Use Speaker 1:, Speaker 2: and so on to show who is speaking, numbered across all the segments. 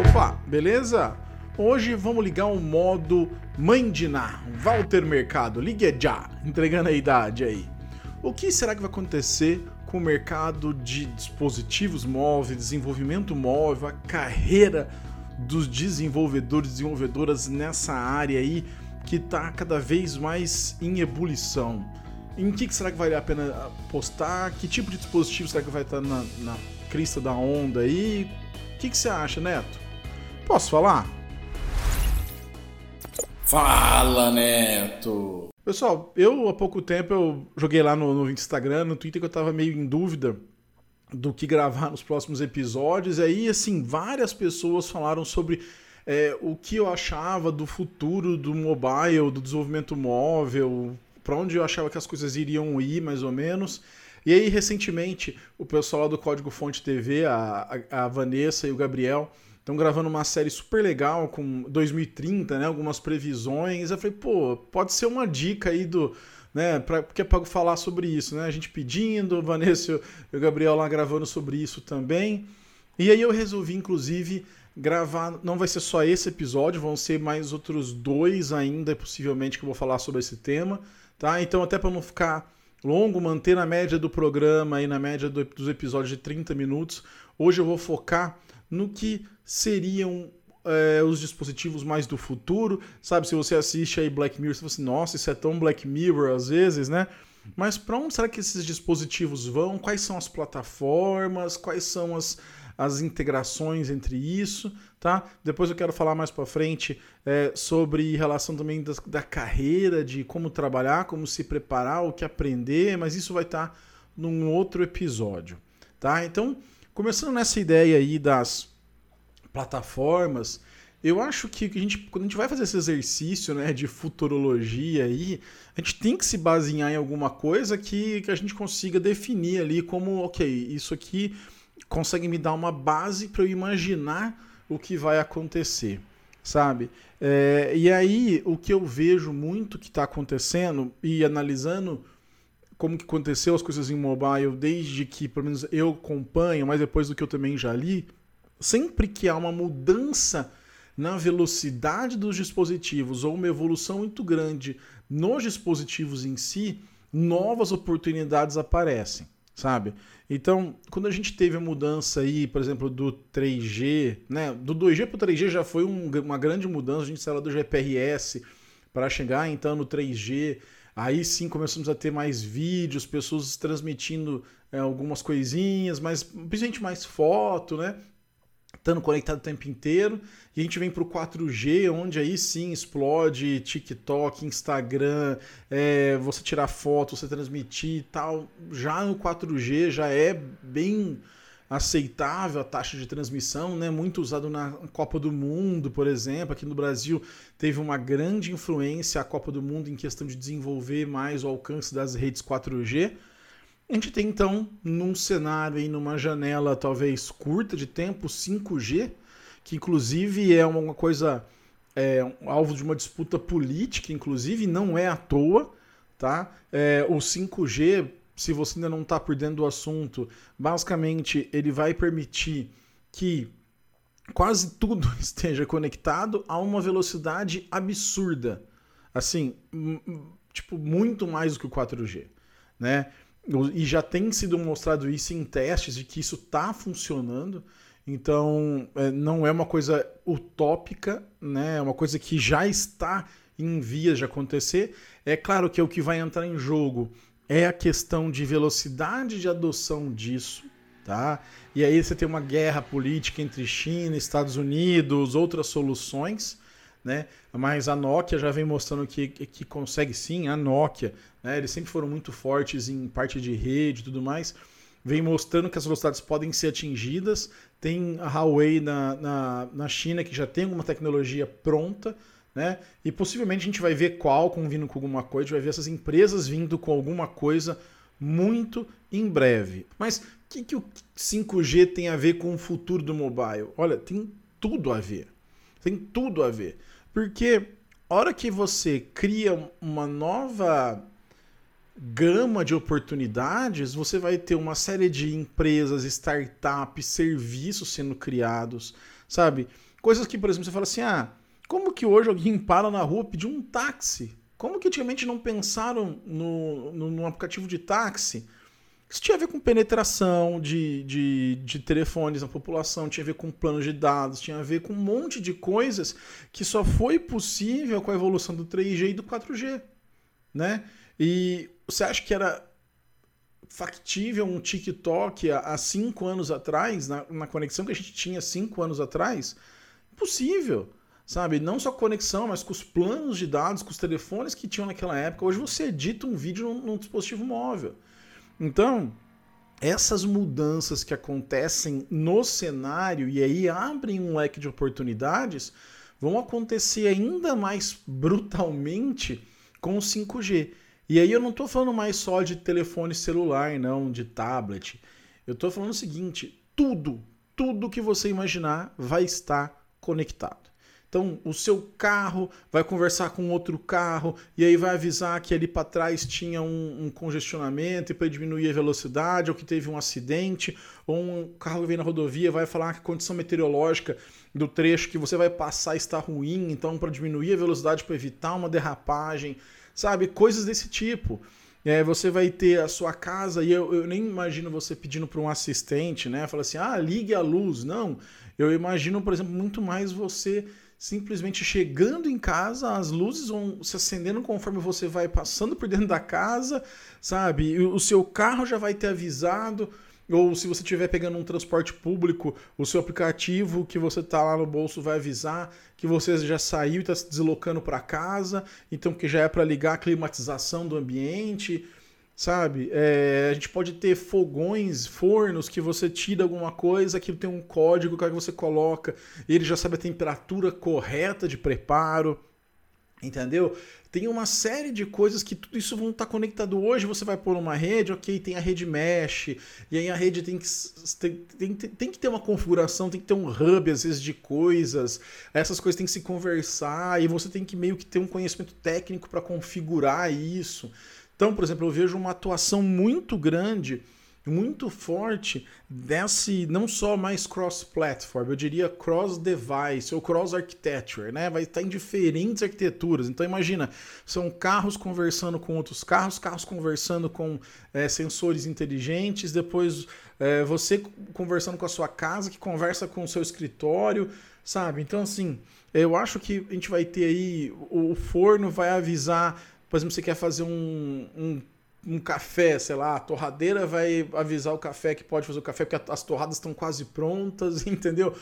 Speaker 1: Opa, beleza? Hoje vamos ligar o modo Mãe de Ná, Walter Mercado, ligue já, entregando a idade aí. O que será que vai acontecer com o mercado de dispositivos móveis, desenvolvimento móvel, a carreira dos desenvolvedores e desenvolvedoras nessa área aí que está cada vez mais em ebulição? Em que, que será que vale a pena apostar? Que tipo de dispositivo será que vai estar na, na crista da onda aí? O que, que você acha, Neto? Posso falar?
Speaker 2: Fala, Neto!
Speaker 1: Pessoal, eu há pouco tempo eu joguei lá no, no Instagram, no Twitter, que eu tava meio em dúvida do que gravar nos próximos episódios. E aí, assim, várias pessoas falaram sobre é, o que eu achava do futuro do mobile, do desenvolvimento móvel, para onde eu achava que as coisas iriam ir, mais ou menos. E aí, recentemente, o pessoal lá do Código Fonte TV, a, a Vanessa e o Gabriel, estão gravando uma série super legal com 2030, né? Algumas previsões. Eu falei, pô, pode ser uma dica aí do. Né, pra, porque é para falar sobre isso, né? A gente pedindo, o Vanessa e o Gabriel lá gravando sobre isso também. E aí eu resolvi, inclusive, gravar. Não vai ser só esse episódio, vão ser mais outros dois ainda, possivelmente, que eu vou falar sobre esse tema. Tá? Então, até para não ficar longo, manter na média do programa e na média do, dos episódios de 30 minutos, hoje eu vou focar no que seriam é, os dispositivos mais do futuro. Sabe, se você assiste aí Black Mirror, você fala assim, nossa, isso é tão Black Mirror às vezes, né? Mas para onde será que esses dispositivos vão? Quais são as plataformas? Quais são as, as integrações entre isso, tá? Depois eu quero falar mais para frente é, sobre relação também da, da, carreira, de como trabalhar, como se preparar, o que aprender, mas isso vai estar tá num outro episódio, tá? Então, começando nessa ideia aí das plataformas, eu acho que a gente, quando a gente vai fazer esse exercício né, de futurologia aí, a gente tem que se basear em alguma coisa que, que a gente consiga definir ali como, ok, isso aqui consegue me dar uma base para eu imaginar o que vai acontecer, sabe? É, e aí, o que eu vejo muito que está acontecendo, e analisando como que aconteceu as coisas em mobile, desde que, pelo menos, eu acompanho, mas depois do que eu também já li, sempre que há uma mudança na velocidade dos dispositivos ou uma evolução muito grande nos dispositivos em si, novas oportunidades aparecem, sabe? Então, quando a gente teve a mudança aí, por exemplo, do 3G, né? Do 2G para o 3G já foi um, uma grande mudança, a gente saiu do GPRS para chegar então no 3G. Aí sim começamos a ter mais vídeos, pessoas transmitindo é, algumas coisinhas, mas principalmente mais foto, né? estando conectado o tempo inteiro. E a gente vem para o 4G, onde aí sim explode TikTok, Instagram, é, você tirar foto, você transmitir e tal. Já no 4G já é bem aceitável a taxa de transmissão, né? muito usado na Copa do Mundo, por exemplo. Aqui no Brasil teve uma grande influência a Copa do Mundo em questão de desenvolver mais o alcance das redes 4G. A gente tem então, num cenário aí, numa janela talvez curta de tempo, 5G, que inclusive é uma coisa é, um alvo de uma disputa política, inclusive, não é à toa, tá? É, o 5G, se você ainda não está por dentro do assunto, basicamente ele vai permitir que quase tudo esteja conectado a uma velocidade absurda. Assim, tipo, muito mais do que o 4G, né? E já tem sido mostrado isso em testes de que isso está funcionando. Então, é, não é uma coisa utópica, né? é uma coisa que já está em vias de acontecer. É claro que é o que vai entrar em jogo é a questão de velocidade de adoção disso, tá? E aí você tem uma guerra política entre China, Estados Unidos, outras soluções, né? Mas a Nokia já vem mostrando que, que consegue sim, a Nokia, né? Eles sempre foram muito fortes em parte de rede e tudo mais. Vem mostrando que as velocidades podem ser atingidas. Tem a Huawei na, na, na China que já tem alguma tecnologia pronta, né? E possivelmente a gente vai ver Qualcomm vindo com alguma coisa, a gente vai ver essas empresas vindo com alguma coisa muito em breve. Mas o que, que o 5G tem a ver com o futuro do mobile? Olha, tem tudo a ver. Tem tudo a ver. Porque a hora que você cria uma nova gama de oportunidades, você vai ter uma série de empresas, startups, serviços sendo criados, sabe? Coisas que, por exemplo, você fala assim: ah, como que hoje alguém para na rua pedir um táxi? Como que antigamente não pensaram no, no, no aplicativo de táxi? Isso tinha a ver com penetração de, de, de telefones na população, tinha a ver com planos de dados, tinha a ver com um monte de coisas que só foi possível com a evolução do 3G e do 4G. Né? E você acha que era factível um TikTok há, cinco anos atrás, na, na conexão que a gente tinha cinco anos atrás? Impossível sabe? Não só conexão, mas com os planos de dados, com os telefones que tinham naquela época. Hoje você edita um vídeo num, num dispositivo móvel. Então, essas mudanças que acontecem no cenário e aí abrem um leque de oportunidades vão acontecer ainda mais brutalmente com o 5G. E aí eu não estou falando mais só de telefone celular, não, de tablet. Eu estou falando o seguinte: tudo, tudo que você imaginar vai estar conectado. Então, o seu carro vai conversar com outro carro e aí vai avisar que ali para trás tinha um, um congestionamento e para diminuir a velocidade, ou que teve um acidente, ou um carro que vem na rodovia vai falar que a condição meteorológica do trecho que você vai passar está ruim, então para diminuir a velocidade para evitar uma derrapagem, sabe? Coisas desse tipo. É, você vai ter a sua casa e eu, eu nem imagino você pedindo para um assistente, né? Fala assim, ah, ligue a luz. Não, eu imagino, por exemplo, muito mais você simplesmente chegando em casa, as luzes vão se acendendo conforme você vai passando por dentro da casa, sabe? o seu carro já vai ter avisado. Ou se você estiver pegando um transporte público, o seu aplicativo que você está lá no bolso vai avisar que você já saiu e está se deslocando para casa, então que já é para ligar a climatização do ambiente sabe? É, a gente pode ter fogões, fornos que você tira alguma coisa, que tem um código que você coloca, ele já sabe a temperatura correta de preparo, entendeu? Tem uma série de coisas que tudo isso vão estar conectado hoje. Você vai pôr uma rede, ok, tem a rede mesh, e aí a rede tem que, tem, tem, tem que ter uma configuração, tem que ter um hub, às vezes, de coisas. Essas coisas têm que se conversar, e você tem que meio que ter um conhecimento técnico para configurar isso. Então, por exemplo, eu vejo uma atuação muito grande, muito forte desse não só mais cross-platform, eu diria cross-device ou cross-architecture, né? Vai estar em diferentes arquiteturas. Então, imagina, são carros conversando com outros carros, carros conversando com é, sensores inteligentes, depois é, você conversando com a sua casa, que conversa com o seu escritório, sabe? Então, assim, eu acho que a gente vai ter aí, o forno vai avisar por exemplo, você quer fazer um, um, um, café, sei lá, a torradeira vai avisar o café que pode fazer o café porque as torradas estão quase prontas, entendeu?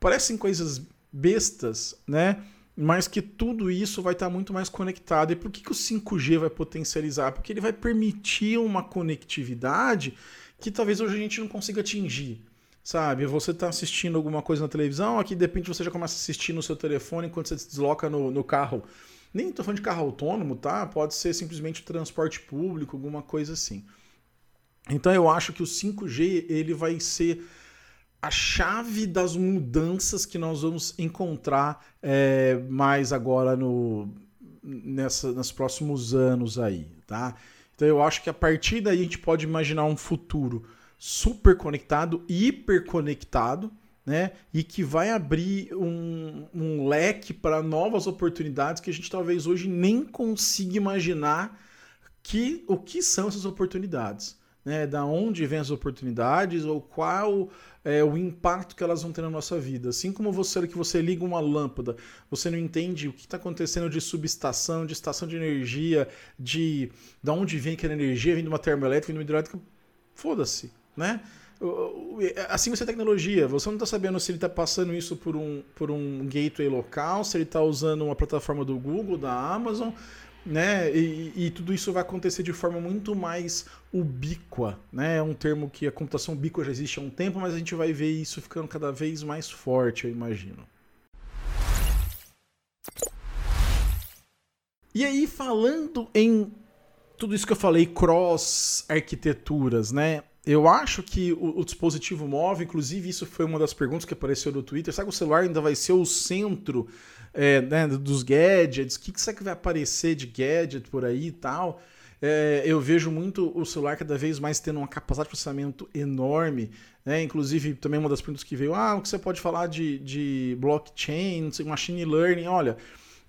Speaker 1: Parecem coisas bestas, né? Mas que tudo isso vai estar muito mais conectado. E por que, que o 5G vai potencializar? Porque ele vai permitir uma conectividade que talvez hoje a gente não consiga atingir. Sabe, você está assistindo alguma coisa na televisão, aqui de repente você já começa a assistir no seu telefone enquanto você se desloca no, no carro nem estou falando de carro autônomo, tá? Pode ser simplesmente transporte público, alguma coisa assim. Então eu acho que o 5G ele vai ser a chave das mudanças que nós vamos encontrar é, mais agora no nessa, nos próximos anos aí, tá? Então eu acho que a partir daí a gente pode imaginar um futuro super conectado, hiper conectado, né? E que vai abrir um, um leque para novas oportunidades que a gente talvez hoje nem consiga imaginar que o que são essas oportunidades. Né, da onde vêm as oportunidades ou qual é o impacto que elas vão ter na nossa vida. Assim como você que você liga uma lâmpada, você não entende o que está acontecendo de subestação, de estação de energia, de da onde vem aquela energia, vem de uma termoelétrica, vem de uma hidrelétrica, foda-se, né? Assim você é tecnologia, você não está sabendo se ele está passando isso por um, por um gateway local, se ele está usando uma plataforma do Google, da Amazon, né? E, e, tudo isso vai acontecer de forma muito mais ubíqua, né? É um termo que a computação ubíqua já existe há um tempo, mas a gente vai ver isso ficando cada vez mais forte, eu imagino. E aí, falando em tudo isso que eu falei, cross arquiteturas, né? Eu acho que o, o, dispositivo móvel, inclusive isso foi uma das perguntas que apareceu no Twitter, será que o celular ainda vai ser o centro é, né, dos gadgets? O que, que será que vai aparecer de gadget por aí e tal? é, eu vejo muito o celular cada vez mais tendo uma capacidade de processamento enorme. Né? Inclusive, também uma das perguntas que veio: ah, o que você pode falar de, de blockchain, machine learning? Olha.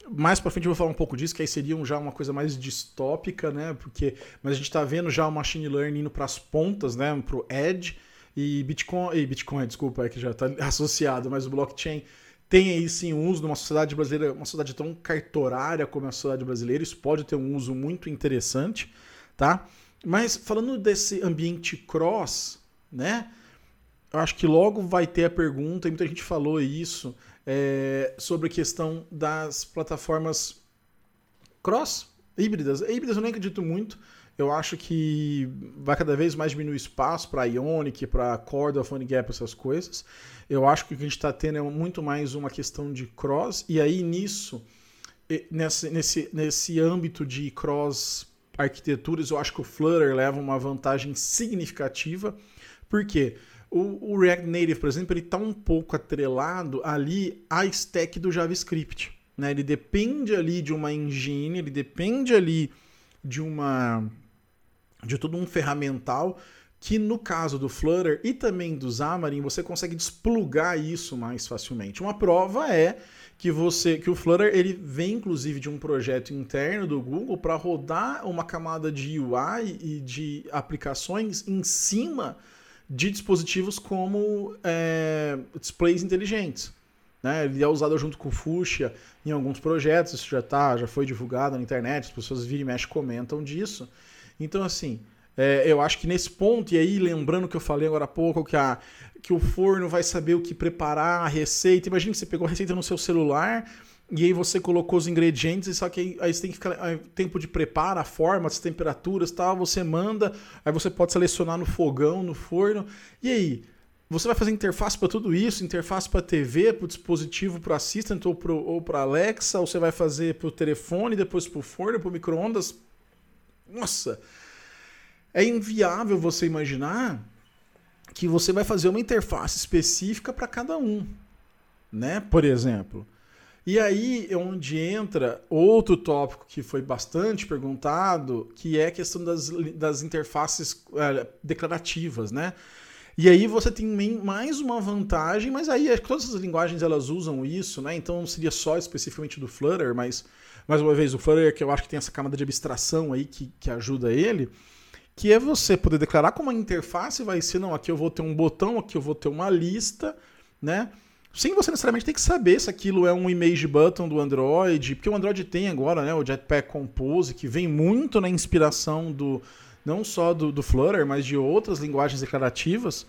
Speaker 1: Mais para frente eu vou falar um pouco disso, que aí seria já uma coisa mais distópica, né? Porque, mas a gente está vendo já o machine learning indo para as pontas, né? Para o edge e Bitcoin, e Bitcoin, desculpa, é que já está associado, mas o blockchain tem aí sim um uso numa sociedade brasileira, uma sociedade tão cartorária como a sociedade brasileira, isso pode ter um uso muito interessante, tá? Mas falando desse ambiente cross, né? Eu acho que logo vai ter a pergunta, e muita gente falou isso, é, sobre a questão das plataformas cross, híbridas. Híbridas eu nem acredito muito, eu acho que vai cada vez mais diminuir espaço para Ionic, para Corda, PhoneGap, essas coisas. Eu acho que o que a gente está tendo é muito mais uma questão de cross, e aí nisso, nesse, nesse, nesse âmbito de cross arquiteturas, eu acho que o Flutter leva uma vantagem significativa, porque o, o React Native, por exemplo, ele está um pouco atrelado ali à stack do JavaScript. Né? Ele depende ali de uma engine, ele depende ali de uma de todo um ferramental que no caso do Flutter e também do Xamarin, você consegue desplugar isso mais facilmente. Uma prova é que você que o Flutter ele vem inclusive de um projeto interno do Google para rodar uma camada de UI e de aplicações em cima de dispositivos como é, displays inteligentes. Né? Ele é usado junto com o Fuchsia em alguns projetos, isso já tá, já foi divulgado na internet, as pessoas viram e mexe comentam disso. Então, assim, é, eu acho que nesse ponto, e aí lembrando que eu falei agora há pouco, que, a, que o forno vai saber o que preparar, a receita. Imagina que você pegou a receita no seu celular e aí você colocou os ingredientes, só que aí, aí você tem que ficar aí, tempo de preparo, a forma, as temperaturas tal, você manda, aí você pode selecionar no fogão, no forno. E aí? Você vai fazer interface para tudo isso, interface para TV, para o dispositivo, para Assistant ou para Alexa, ou você vai fazer para o telefone, depois para o forno, para o micro-ondas. Nossa! É inviável você imaginar que você vai fazer uma interface específica para cada um, né? Por exemplo. E aí é onde entra outro tópico que foi bastante perguntado, que é a questão das, das interfaces é, declarativas, né? E aí você tem mais uma vantagem, mas aí todas as linguagens elas usam isso, né? Então não seria só especificamente do Flutter, mas mais uma vez o Flutter que eu acho que tem essa camada de abstração aí que, que ajuda ele, que é você poder declarar como a interface vai ser, não, aqui eu vou ter um botão, aqui eu vou ter uma lista, né? Sem você necessariamente ter que saber se aquilo é um image button do Android, porque o Android tem agora né, o Jetpack Compose, que vem muito na inspiração do não só do, do Flutter, mas de outras linguagens declarativas.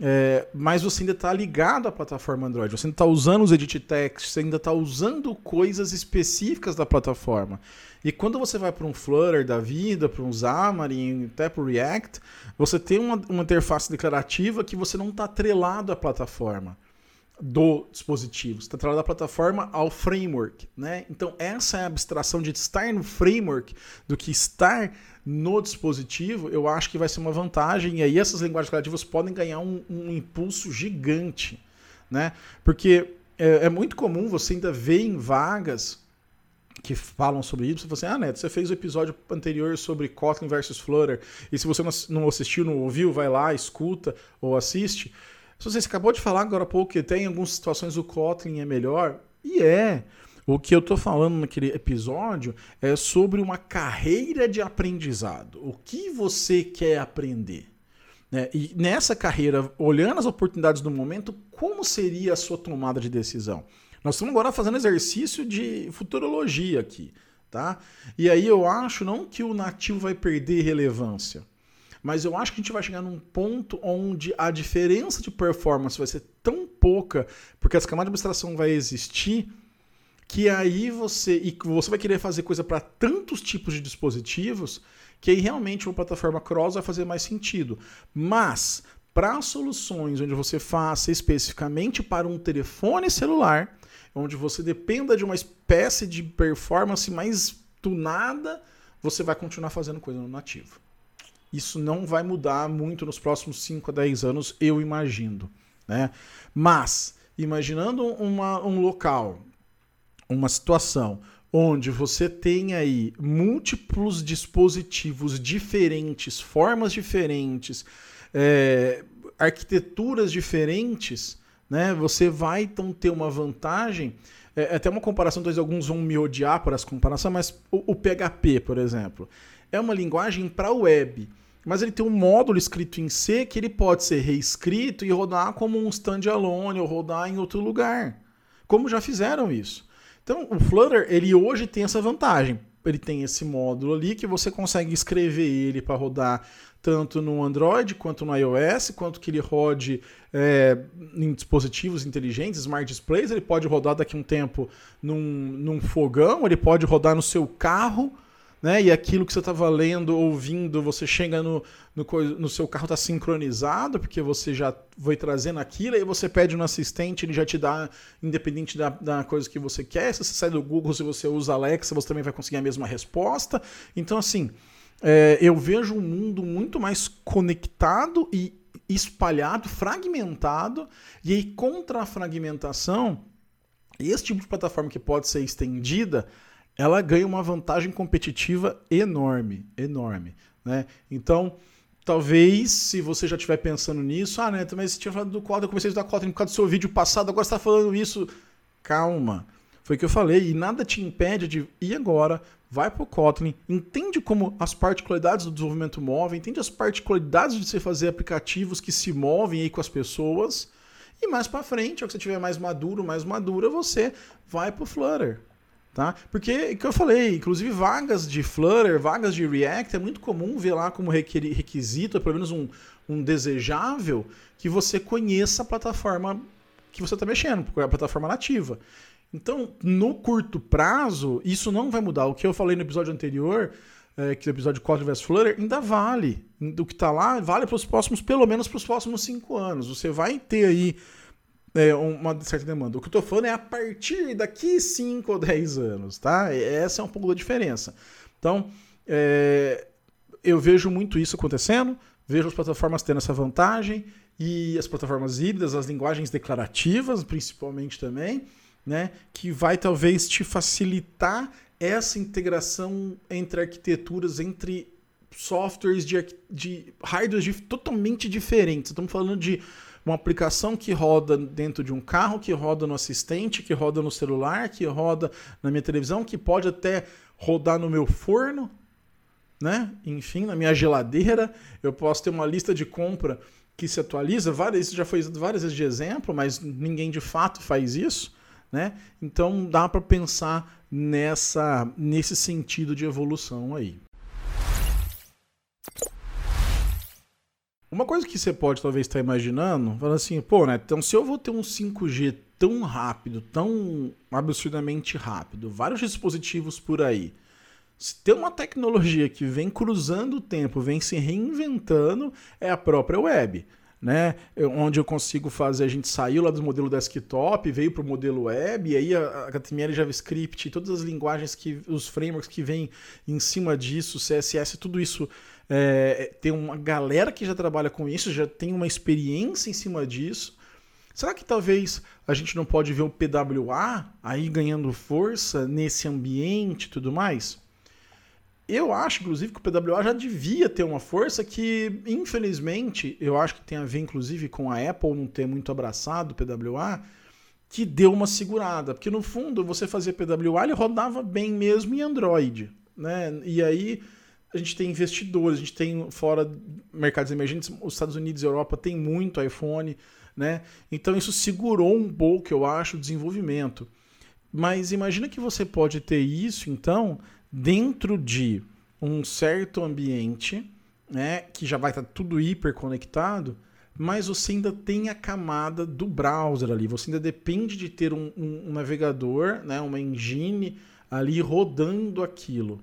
Speaker 1: É, mas você ainda está ligado à plataforma Android, você ainda está usando os edit text, você ainda está usando coisas específicas da plataforma. E quando você vai para um Flutter da vida, para um Xamarin, até para o React, você tem uma, uma interface declarativa que você não está atrelado à plataforma do dispositivo, você está atrelado à plataforma ao framework. Né? Então, essa é a abstração de estar no framework do que estar no dispositivo, eu acho que vai ser uma vantagem. E aí essas linguagens declarativas podem ganhar um, um impulso gigante. Né? Porque é, é muito comum você ainda ver em vagas que falam sobre isso, você fala assim, ah, Neto, você fez o episódio anterior sobre Kotlin versus Flutter, e se você não assistiu, não ouviu, vai lá, escuta ou assiste. Se você acabou de falar agora há pouco que tem em algumas situações o Kotlin é melhor, e é. O que eu estou falando naquele episódio é sobre uma carreira de aprendizado. O que você quer aprender? Né? E nessa carreira, olhando as oportunidades do momento, como seria a sua tomada de decisão? Nós estamos agora fazendo exercício de futurologia aqui, tá? E aí eu acho não que o nativo vai perder relevância, mas eu acho que a gente vai chegar num ponto onde a diferença de performance vai ser tão pouca, porque essa camada de abstração vai existir, que aí você e você vai querer fazer coisa para tantos tipos de dispositivos que aí realmente uma plataforma cross vai fazer mais sentido. Mas para soluções onde você faça especificamente para um telefone celular, onde você dependa de uma espécie de performance mais tunada, você vai continuar fazendo coisa no nativo. Isso não vai mudar muito nos próximos 5 a 10 anos, eu imagino. Né? Mas, imaginando uma, um local, uma situação onde você tem aí múltiplos dispositivos diferentes, formas diferentes, é, arquiteturas diferentes, né? Você vai então ter uma vantagem. É, é até uma comparação, talvez alguns vão me odiar por essa comparação, mas o, o PHP, por exemplo, é uma linguagem para web. Mas ele tem um módulo escrito em C que ele pode ser reescrito e rodar como um standalone ou rodar em outro lugar. Como já fizeram isso. Então, o Flutter, ele hoje tem essa vantagem. Ele tem esse módulo ali que você consegue escrever ele para rodar tanto no Android quanto no iOS, quanto que ele rode é, em dispositivos inteligentes, smart displays, ele pode rodar daqui a um tempo num, num fogão, ele pode rodar no seu carro, né? E aquilo que você estava lendo, ouvindo, você chega no, no, no seu carro está sincronizado, porque você já foi trazendo aquilo, e você pede um assistente, ele já te dá, independente da, da coisa que você quer. Se você sai do Google, se você usa Alexa, você também vai conseguir a mesma resposta. Então, assim, é, eu vejo um mundo muito mais conectado e espalhado, fragmentado, e aí contra a fragmentação, esse tipo de plataforma que pode ser estendida, ela ganha uma vantagem competitiva enorme, enorme, né? Então, talvez se você já estiver pensando nisso, ah, né, mas você tinha falado do Kotlin, eu comecei a estudar Kotlin por causa do seu vídeo passado, agora você está falando isso. Calma. Foi o que eu falei, e nada te impede de ir agora, vai para o Kotlin, entende como as particularidades do desenvolvimento movem, entende as particularidades de você fazer aplicativos que se movem aí com as pessoas, e mais para frente, ao que você tiver mais maduro, mais madura, você vai para o Flutter. Tá? Porque, que eu falei, inclusive vagas de Flutter, vagas de React, é muito comum ver lá como requisito, pelo menos um, um desejável, que você conheça a plataforma que você está mexendo, é a plataforma nativa. Então, no curto prazo, isso não vai mudar. O que eu falei no episódio anterior, é, que é o episódio Kotlin vs Flutter, ainda vale. Do que está lá, vale para os próximos, pelo menos para os próximos cinco anos. Você vai ter aí é, uma certa demanda. O que eu estou falando é a partir daqui 5 ou 10 anos, tá? Essa é um pouco da diferença. Então, é, eu vejo muito isso acontecendo, vejo as plataformas tendo essa vantagem, e as plataformas híbridas, as linguagens declarativas, principalmente também né, que vai talvez te facilitar essa integração entre arquiteturas, entre softwares de, de hardwares totalmente diferentes. Estamos falando de uma aplicação que roda dentro de um carro, que roda no assistente, que roda no celular, que roda na minha televisão, que pode até rodar no meu forno, né? Enfim, na minha geladeira. Eu posso ter uma lista de compra que se atualiza. Várias, isso já foi várias vezes de exemplo, mas ninguém de fato faz isso. Né? Então dá para pensar nessa nesse sentido de evolução aí. Uma coisa que você pode talvez estar imaginando, falando assim, pô, né? Então se eu vou ter um 5G tão rápido, tão absurdamente rápido, vários dispositivos por aí, se tem uma tecnologia que vem cruzando o tempo, vem se reinventando, é a própria web né? Onde eu consigo fazer, a gente saiu lá do modelo desktop, veio para o modelo web, e aí a HTML, JavaScript, todas as linguagens que, os frameworks que vêm em cima disso, CSS, tudo isso é, tem uma galera que já trabalha com isso, já tem uma experiência em cima disso. Será que talvez a gente não pode ver o PWA aí ganhando força nesse ambiente e tudo mais? Eu acho, inclusive, que o PWA já devia ter uma força que, infelizmente, eu acho que tem a ver, inclusive, com a Apple não ter muito abraçado o PWA, que deu uma segurada. Porque, no fundo, você fazia PWA, ele rodava bem mesmo em Android. Né? E aí a gente tem investidores, a gente tem fora mercados emergentes, os Estados Unidos e Europa tem muito iPhone, né? Então isso segurou um pouco, eu acho, o desenvolvimento. Mas imagina que você pode ter isso, então, dentro de um certo ambiente, né, que já vai estar tudo hiper conectado, mas você ainda tem a camada do browser ali. Você ainda depende de ter um, um, um navegador, né, uma engine ali rodando aquilo,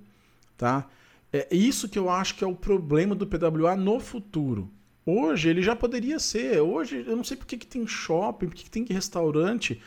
Speaker 1: tá? É isso que eu acho que é o problema do PWA no futuro. Hoje ele já poderia ser. Hoje eu não sei por que, que tem shopping, por que, que tem restaurante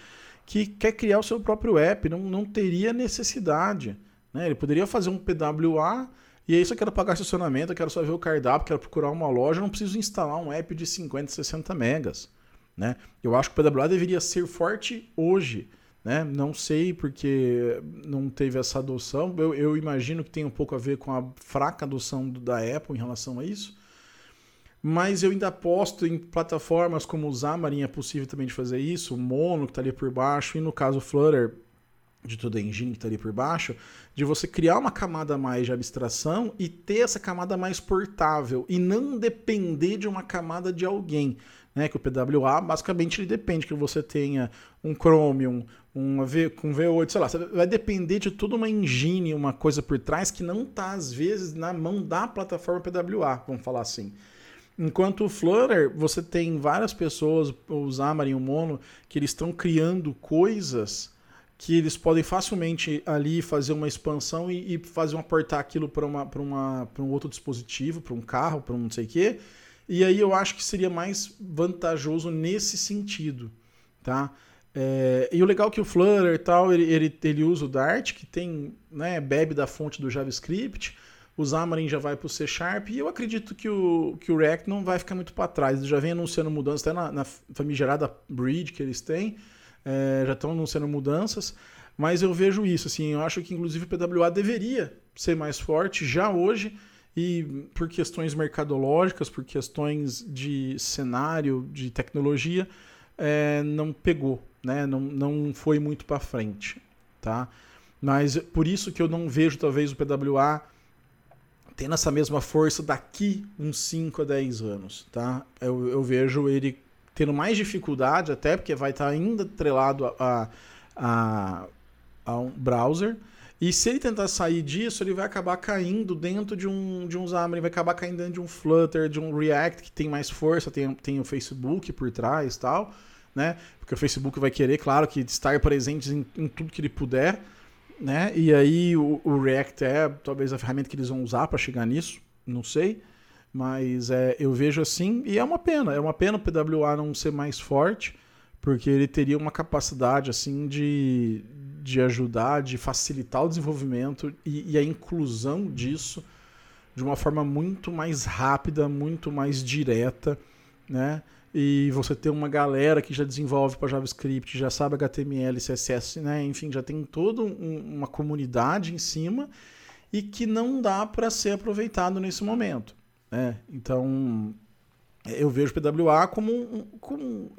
Speaker 1: que quer criar o seu próprio app. Não, não teria necessidade. Né? Ele poderia fazer um PWA e aí eu quero pagar estacionamento, quero só ver o cardápio, quero procurar uma loja, não preciso instalar um app de 50, 60 megas. Né? Eu acho que o PWA deveria ser forte hoje. Né? Não sei porque não teve essa adoção. Eu, eu, imagino que tem um pouco a ver com a fraca adoção da Apple em relação a isso. Mas eu ainda aposto em plataformas como o Xamarin é possível também de fazer isso, o Mono que está ali por baixo, e no caso o Flutter, de toda a engine que está ali por baixo, de você criar uma camada mais de abstração e ter essa camada mais portável e não depender de uma camada de alguém. Né, que o PWA basicamente ele depende que você tenha um Chromium, um v, com V8, sei lá, vai depender de toda uma engine, uma coisa por trás que não está às vezes na mão da plataforma PWA, vamos falar assim. Enquanto o Flutter, você tem várias pessoas, o Xamarin o Mono, que eles estão criando coisas que eles podem facilmente ali fazer uma expansão e, e fazer um aportar aquilo para uma, uma, um outro dispositivo, para um carro, para um não sei o quê. E aí eu acho que seria mais vantajoso nesse sentido, tá? É, e o legal é que o Flutter e tal, ele, ele, ele usa o Dart, que tem, né, bebe da fonte do JavaScript, o Xamarin já vai para o C Sharp, e eu acredito que o, que o React não vai ficar muito para trás. Eles já vem anunciando mudanças, até na, na famigerada Bridge que eles têm, é, já estão anunciando mudanças, mas eu vejo isso, assim, eu acho que inclusive o PWA deveria ser mais forte já hoje, e por questões mercadológicas, por questões de cenário, de tecnologia, é, não pegou, né? não, não foi muito para frente. Tá? Mas por isso que eu não vejo talvez o PWA tendo essa mesma força daqui uns 5 a 10 anos, tá? Eu, eu, vejo ele tendo mais dificuldade, até porque vai estar ainda atrelado a, a, a, um browser. E se ele tentar sair disso, ele vai acabar caindo dentro de um, de um Xamarin, vai acabar caindo dentro de um Flutter, de um React, que tem mais força, tem, tem o Facebook por trás tal, né? Porque o Facebook vai querer, claro, que estar presente em, em tudo que ele puder, né? E aí o, o, React é talvez a ferramenta que eles vão usar para chegar nisso, não sei. Mas é, eu vejo assim, e é uma pena, é uma pena o PWA não ser mais forte, porque ele teria uma capacidade assim de, de ajudar, de facilitar o desenvolvimento e, e a inclusão disso de uma forma muito mais rápida, muito mais direta, né? e você tem uma galera que já desenvolve para JavaScript, já sabe HTML, CSS, né? enfim, já tem toda um, uma comunidade em cima e que não dá para ser aproveitado nesse momento. Né? Então, eu vejo o PWA como, como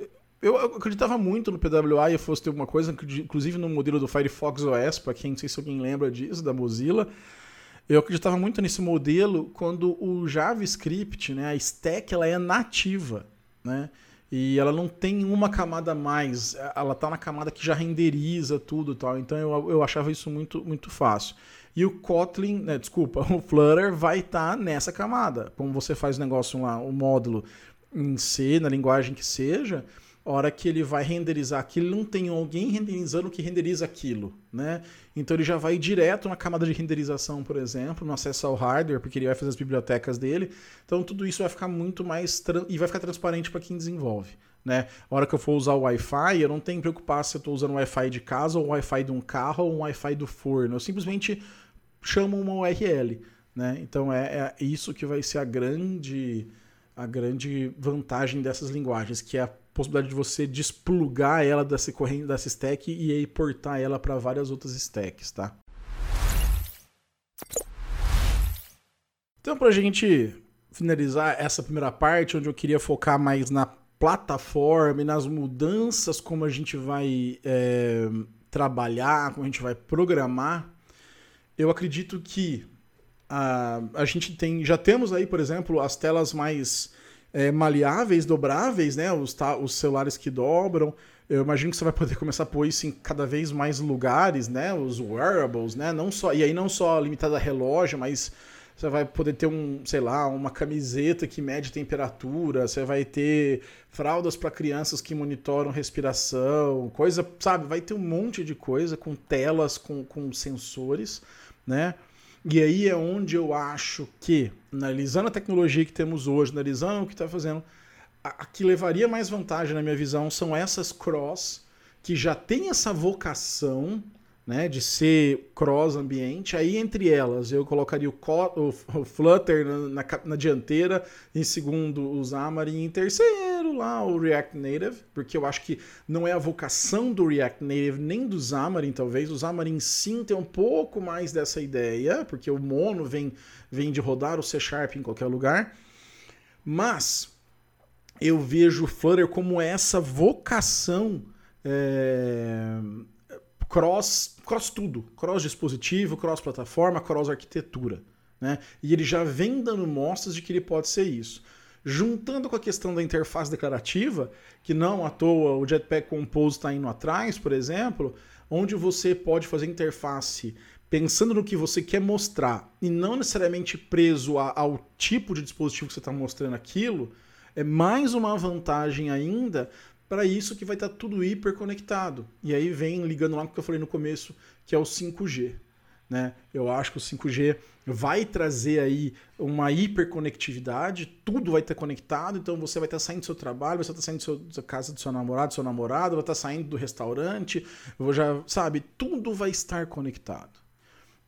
Speaker 1: eu acreditava muito no PWA e fosse ter alguma coisa, inclusive no modelo do Firefox OS, para quem não sei se alguém lembra disso, da Mozilla. Eu acreditava muito nesse modelo quando o JavaScript, né, a stack, ela é nativa né? E ela não tem uma camada a mais, ela está na camada que já renderiza tudo tal. Então eu, eu achava isso muito, muito fácil. E o Kotlin, né, desculpa, o Flutter vai estar tá nessa camada. Como você faz o negócio lá, o módulo em C, na linguagem que seja, hora que ele vai renderizar aquilo, não tem alguém renderizando que renderiza aquilo, né? Então ele já vai direto na camada de renderização, por exemplo, no acesso ao hardware, porque ele vai fazer as bibliotecas dele. Então tudo isso vai ficar muito mais e vai ficar transparente para quem desenvolve. Né? A hora que eu for usar o Wi-Fi, eu não tenho que preocupar se eu estou usando o Wi-Fi de casa ou o Wi-Fi de um carro ou um Wi-Fi do forno. Eu simplesmente chamo uma URL. Né? Então é, é isso que vai ser a grande, a grande vantagem dessas linguagens, que é a possibilidade de você desplugar ela dessa corrente dessa stack e aí portar ela para várias outras stacks, tá? Então, para a gente finalizar essa primeira parte, onde eu queria focar mais na plataforma e nas mudanças como a gente vai é, trabalhar, como a gente vai programar, eu acredito que a, a gente tem, já temos aí, por exemplo, as telas mais é, maleáveis, dobráveis, né? Os, tá, os celulares que dobram. Eu imagino que você vai poder começar a pôr isso em cada vez mais lugares, né? Os wearables, né? Não só, e aí não só limitado a relógio, mas você vai poder ter um, sei lá, uma camiseta que mede temperatura, você vai ter fraldas para crianças que monitoram respiração, coisa, sabe? Vai ter um monte de coisa com telas, com, com sensores, né? E aí é onde eu acho que, analisando a tecnologia que temos hoje, analisando o que está fazendo, a, a, que levaria mais vantagem, na minha visão, são essas cross que já tem essa vocação né, de ser cross ambiente. Aí, entre elas, eu colocaria o, o, o Flutter na, na, na, dianteira, em segundo, o Xamarin, em terceiro, lá o React Native, porque eu acho que não é a vocação do React Native nem do Xamarin, talvez. O Xamarin sim tem um pouco mais dessa ideia, porque o Mono vem, vem de rodar o C Sharp em qualquer lugar. Mas eu vejo o Flutter como essa vocação é, cross, cross tudo, cross dispositivo, cross plataforma, cross arquitetura. Né? E ele já vem dando mostras de que ele pode ser isso. Juntando com a questão da interface declarativa, que não à toa o Jetpack Compose está indo atrás, por exemplo, onde você pode fazer interface pensando no que você quer mostrar e não necessariamente preso a, ao tipo de dispositivo que você está mostrando aquilo, é mais uma vantagem ainda para isso que vai estar tá tudo hiperconectado. E aí vem ligando lá com o que eu falei no começo, que é o 5G. Né? Eu acho que o 5G vai trazer aí uma hiperconectividade, tudo vai estar conectado, então você vai estar saindo do seu trabalho, você vai estar saindo da casa do seu namorado, do seu namorado, vai estar saindo do restaurante, já, sabe, tudo vai estar conectado.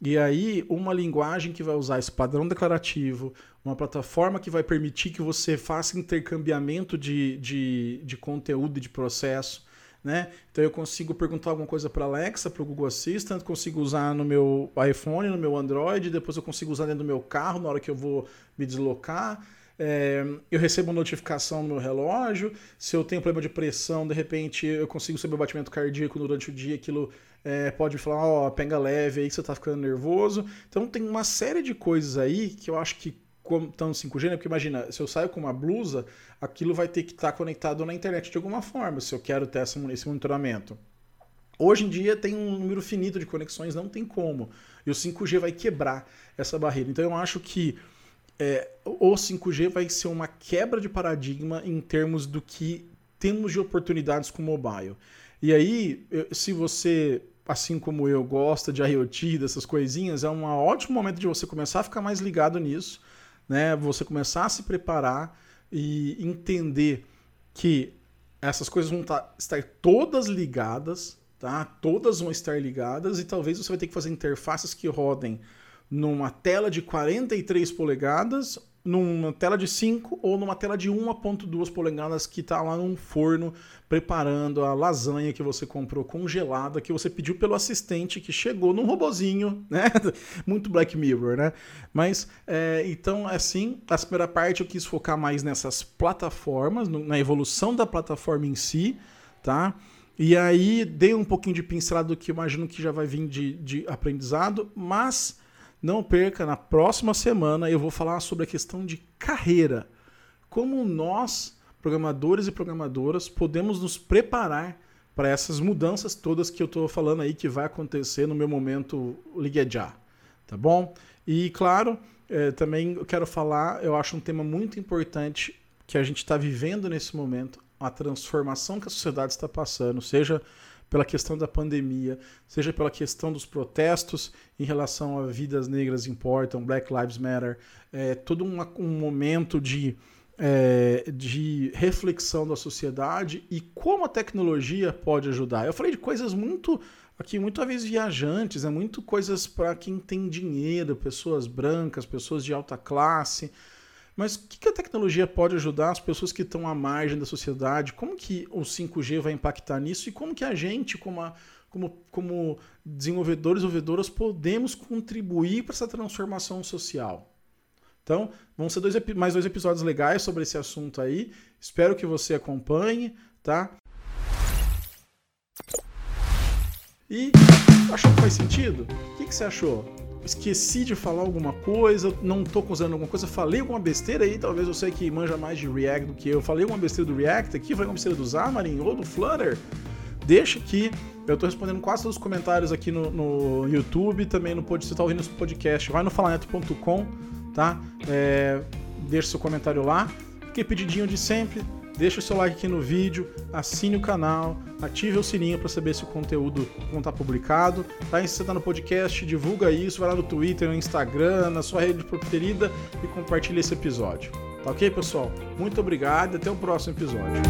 Speaker 1: E aí, uma linguagem que vai usar esse padrão declarativo, uma plataforma que vai permitir que você faça intercambiamento de, de, de conteúdo e de processo, né? Então eu consigo perguntar alguma coisa para Alexa, para o Google Assistant, consigo usar no meu iPhone, no meu Android, depois eu consigo usar dentro do meu carro na hora que eu vou me deslocar. É, eu recebo notificação no meu relógio. Se eu tenho problema de pressão, de repente eu consigo saber o batimento cardíaco durante o dia, aquilo é, pode falar, ó, oh, pega leve aí que você tá ficando nervoso. Então tem uma série de coisas aí que eu acho que no 5G, né? Porque imagina, se eu saio com uma blusa, aquilo vai ter que estar tá conectado na internet de alguma forma, se eu quero ter esse monitoramento. Hoje em dia tem um número finito de conexões, não tem como. E o 5G vai quebrar essa barreira. Então eu acho que é, o 5G vai ser uma quebra de paradigma em termos do que temos de oportunidades com mobile. E aí, se você assim como eu, gosta de IoT, dessas coisinhas, é um ótimo momento de você começar a ficar mais ligado nisso né? Você começar a se preparar e entender que essas coisas vão tá, estar todas ligadas, tá? Todas vão estar ligadas e talvez você vai ter que fazer interfaces que rodem numa tela de 43 polegadas numa tela de 5 ou numa tela de 1.2 polegadas que está lá num forno preparando a lasanha que você comprou congelada, que você pediu pelo assistente que chegou num robozinho, né? Muito Black Mirror, né? Mas, é, então, assim, a primeira parte eu quis focar mais nessas plataformas, na evolução da plataforma em si, tá? E aí dei um pouquinho de pincelada do que imagino que já vai vir de, de aprendizado, mas não perca, na próxima semana eu vou falar sobre a questão de carreira. Como nós, programadores e programadoras, podemos nos preparar para essas mudanças todas que eu estou falando aí que vai acontecer no meu momento Ligue Já. Tá bom? E claro, é, também eu quero falar, eu acho um tema muito importante que a gente está vivendo nesse momento, a transformação que a sociedade está passando, seja pela questão da pandemia, seja pela questão dos protestos em relação a vidas negras importam, Black Lives Matter, é, todo um, um momento de, é, de reflexão da sociedade e como a tecnologia pode ajudar. Eu falei de coisas muito aqui muito vezes viajantes, é muito coisas para quem tem dinheiro, pessoas brancas, pessoas de alta classe. Mas o que a tecnologia pode ajudar as pessoas que estão à margem da sociedade? Como que o 5G vai impactar nisso? E como que a gente, como, a, como, como desenvolvedores e desenvolvedoras, podemos contribuir para essa transformação social? Então, vão ser dois, mais dois episódios legais sobre esse assunto aí. Espero que você acompanhe, tá? E achou que faz sentido? O que, que você achou? Esqueci de falar alguma coisa, não tô usando alguma coisa, falei alguma besteira aí, talvez eu sei que manja mais de React do que eu, falei alguma besteira do React aqui, falei alguma besteira do Xamarin ou do Flutter, deixa aqui, eu tô respondendo quase todos os comentários aqui no, no YouTube, também no podcast, você tá ouvindo esse podcast, vai no falaneto.com, tá? É, deixa seu comentário lá, que pedidinho de sempre, Deixa o seu like aqui no vídeo, assine o canal, ative o sininho para saber se o conteúdo não está publicado. Tá? Se você está no podcast, divulga isso, vai lá no Twitter, no Instagram, na sua rede preferida e compartilha esse episódio. Tá ok, pessoal? Muito obrigado e até o próximo episódio.